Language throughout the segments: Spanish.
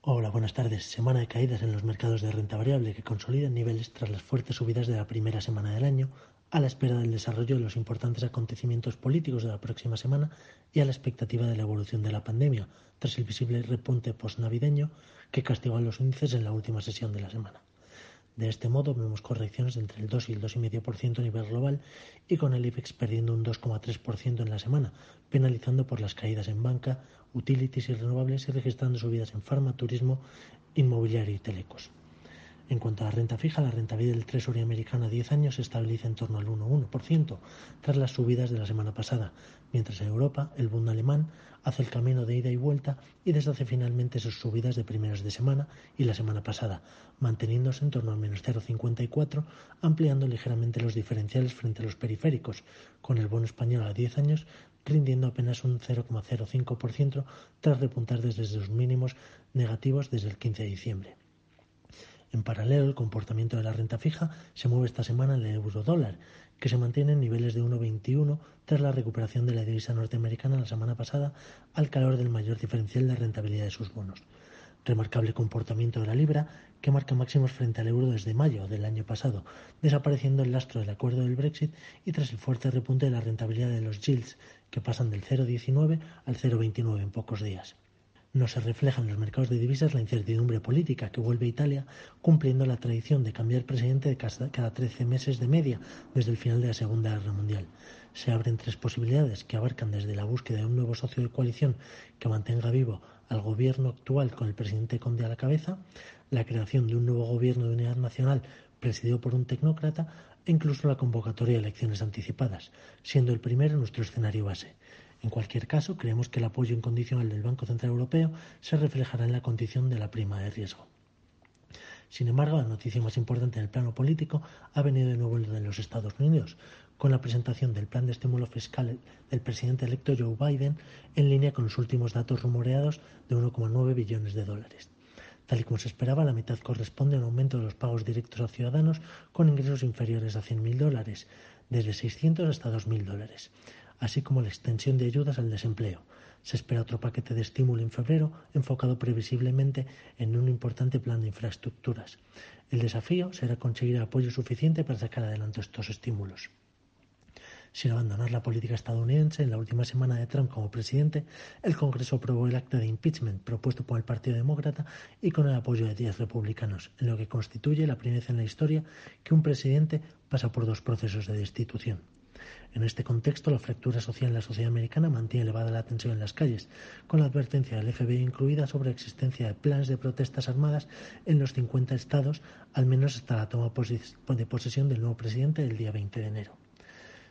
Hola, buenas tardes. Semana de caídas en los mercados de renta variable que consolidan niveles tras las fuertes subidas de la primera semana del año, a la espera del desarrollo de los importantes acontecimientos políticos de la próxima semana y a la expectativa de la evolución de la pandemia, tras el visible repunte postnavideño que castigó a los índices en la última sesión de la semana. De este modo vemos correcciones entre el 2 y el 2,5% a nivel global y con el IBEX perdiendo un 2,3% en la semana, penalizando por las caídas en banca, utilities y renovables y registrando subidas en farma, turismo, inmobiliario y telecos. En cuanto a la renta fija, la rentabilidad del Treasury americano a 10 años se estabiliza en torno al 1,1% tras las subidas de la semana pasada, mientras en Europa el Bund alemán hace el camino de ida y vuelta y deshace finalmente sus subidas de primeros de semana y la semana pasada, manteniéndose en torno al menos 0,54, ampliando ligeramente los diferenciales frente a los periféricos, con el bono español a 10 años rindiendo apenas un 0,05% tras repuntar desde sus mínimos negativos desde el 15 de diciembre. En paralelo, el comportamiento de la renta fija se mueve esta semana en el euro dólar, que se mantiene en niveles de 1,21 tras la recuperación de la divisa norteamericana la semana pasada al calor del mayor diferencial de rentabilidad de sus bonos. Remarcable comportamiento de la libra, que marca máximos frente al euro desde mayo del año pasado, desapareciendo el lastro del acuerdo del Brexit y tras el fuerte repunte de la rentabilidad de los yields, que pasan del 0,19 al 0,29 en pocos días. No se refleja en los mercados de divisas la incertidumbre política que vuelve a Italia cumpliendo la tradición de cambiar presidente cada 13 meses de media desde el final de la Segunda Guerra Mundial. Se abren tres posibilidades que abarcan desde la búsqueda de un nuevo socio de coalición que mantenga vivo al gobierno actual con el presidente Conde a la cabeza, la creación de un nuevo gobierno de unidad nacional presidido por un tecnócrata e incluso la convocatoria de elecciones anticipadas, siendo el primero nuestro escenario base. En cualquier caso, creemos que el apoyo incondicional del Banco Central Europeo se reflejará en la condición de la prima de riesgo. Sin embargo, la noticia más importante en el plano político ha venido de nuevo de los Estados Unidos, con la presentación del plan de estímulo fiscal del presidente electo Joe Biden en línea con los últimos datos rumoreados de 1,9 billones de dólares. Tal y como se esperaba, la mitad corresponde a un aumento de los pagos directos a ciudadanos con ingresos inferiores a 100.000 dólares, desde 600 hasta 2.000 dólares así como la extensión de ayudas al desempleo. Se espera otro paquete de estímulo en febrero enfocado previsiblemente en un importante plan de infraestructuras. El desafío será conseguir apoyo suficiente para sacar adelante estos estímulos. Sin abandonar la política estadounidense, en la última semana de Trump como presidente, el Congreso aprobó el acta de impeachment propuesto por el Partido Demócrata y con el apoyo de 10 republicanos, en lo que constituye la primera vez en la historia que un presidente pasa por dos procesos de destitución. En este contexto, la fractura social en la sociedad americana mantiene elevada la tensión en las calles, con la advertencia del FBI incluida sobre la existencia de planes de protestas armadas en los 50 estados, al menos hasta la toma de posesión del nuevo presidente el día 20 de enero.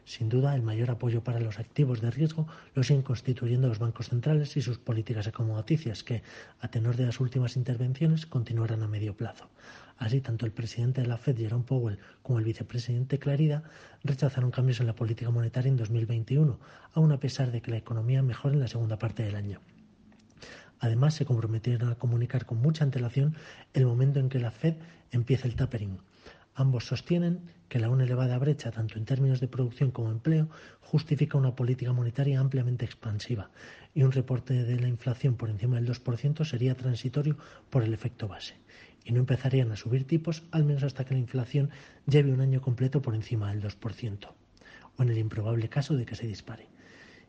Sin duda, el mayor apoyo para los activos de riesgo lo siguen constituyendo los bancos centrales y sus políticas acomodaticias, que, a tenor de las últimas intervenciones, continuarán a medio plazo. Así, tanto el presidente de la Fed, Jerome Powell, como el vicepresidente Clarida rechazaron cambios en la política monetaria en 2021, aun a pesar de que la economía mejore en la segunda parte del año. Además, se comprometieron a comunicar con mucha antelación el momento en que la Fed empiece el tapering. Ambos sostienen que la aún elevada brecha, tanto en términos de producción como empleo, justifica una política monetaria ampliamente expansiva y un reporte de la inflación por encima del 2% sería transitorio por el efecto base y no empezarían a subir tipos al menos hasta que la inflación lleve un año completo por encima del 2%, o en el improbable caso de que se dispare.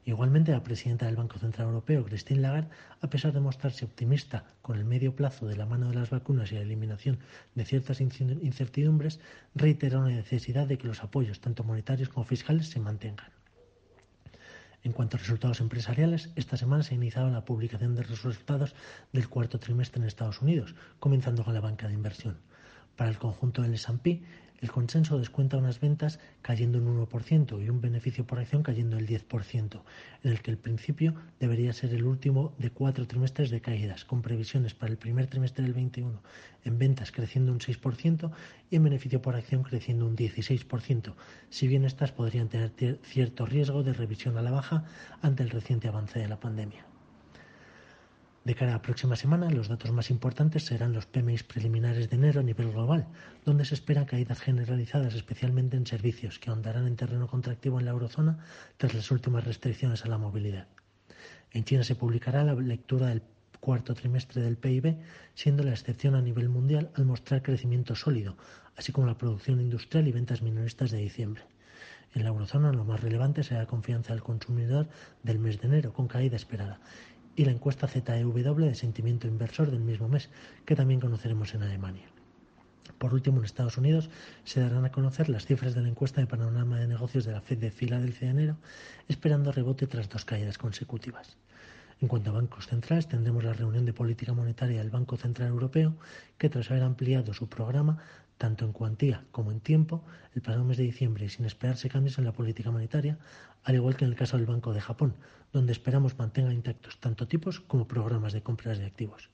Igualmente, la presidenta del Banco Central Europeo, Christine Lagarde, a pesar de mostrarse optimista con el medio plazo de la mano de las vacunas y la eliminación de ciertas incertidumbres, reiteró la necesidad de que los apoyos, tanto monetarios como fiscales, se mantengan. En cuanto a resultados empresariales, esta semana se ha iniciado la publicación de los resultados del cuarto trimestre en Estados Unidos, comenzando con la banca de inversión. Para el conjunto del S&P, El consenso descuenta unas ventas cayendo un 1% y un beneficio por acción cayendo el 10%, en el que el principio debería ser el último de cuatro trimestres de caídas, con previsiones para el primer trimestre del 21 en ventas creciendo un 6% y en beneficio por acción creciendo un 16%, si bien estas podrían tener cierto riesgo de revisión a la baja ante el reciente avance de la pandemia. De cara a la próxima semana, los datos más importantes serán los PMI preliminares de enero a nivel global, donde se esperan caídas generalizadas, especialmente en servicios, que ahondarán en terreno contractivo en la eurozona tras las últimas restricciones a la movilidad. En China se publicará la lectura del cuarto trimestre del PIB, siendo la excepción a nivel mundial al mostrar crecimiento sólido, así como la producción industrial y ventas minoristas de diciembre. En la eurozona lo más relevante será la confianza del consumidor del mes de enero, con caída esperada, y la encuesta ZEW de sentimiento inversor del mismo mes, que también conoceremos en Alemania. Por último, en Estados Unidos se darán a conocer las cifras de la encuesta de panorama de negocios de la Fed de Filadelfia de enero, esperando rebote tras dos caídas consecutivas. En cuanto a bancos centrales, tendremos la reunión de política monetaria del Banco Central Europeo, que tras haber ampliado su programa, tanto en cuantía como en tiempo, el pasado mes de diciembre y sin esperarse cambios en la política monetaria, al igual que en el caso del Banco de Japón, donde esperamos mantenga intactos tanto tipos como programas de compras de activos.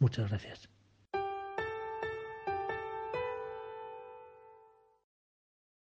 Muchas gracias.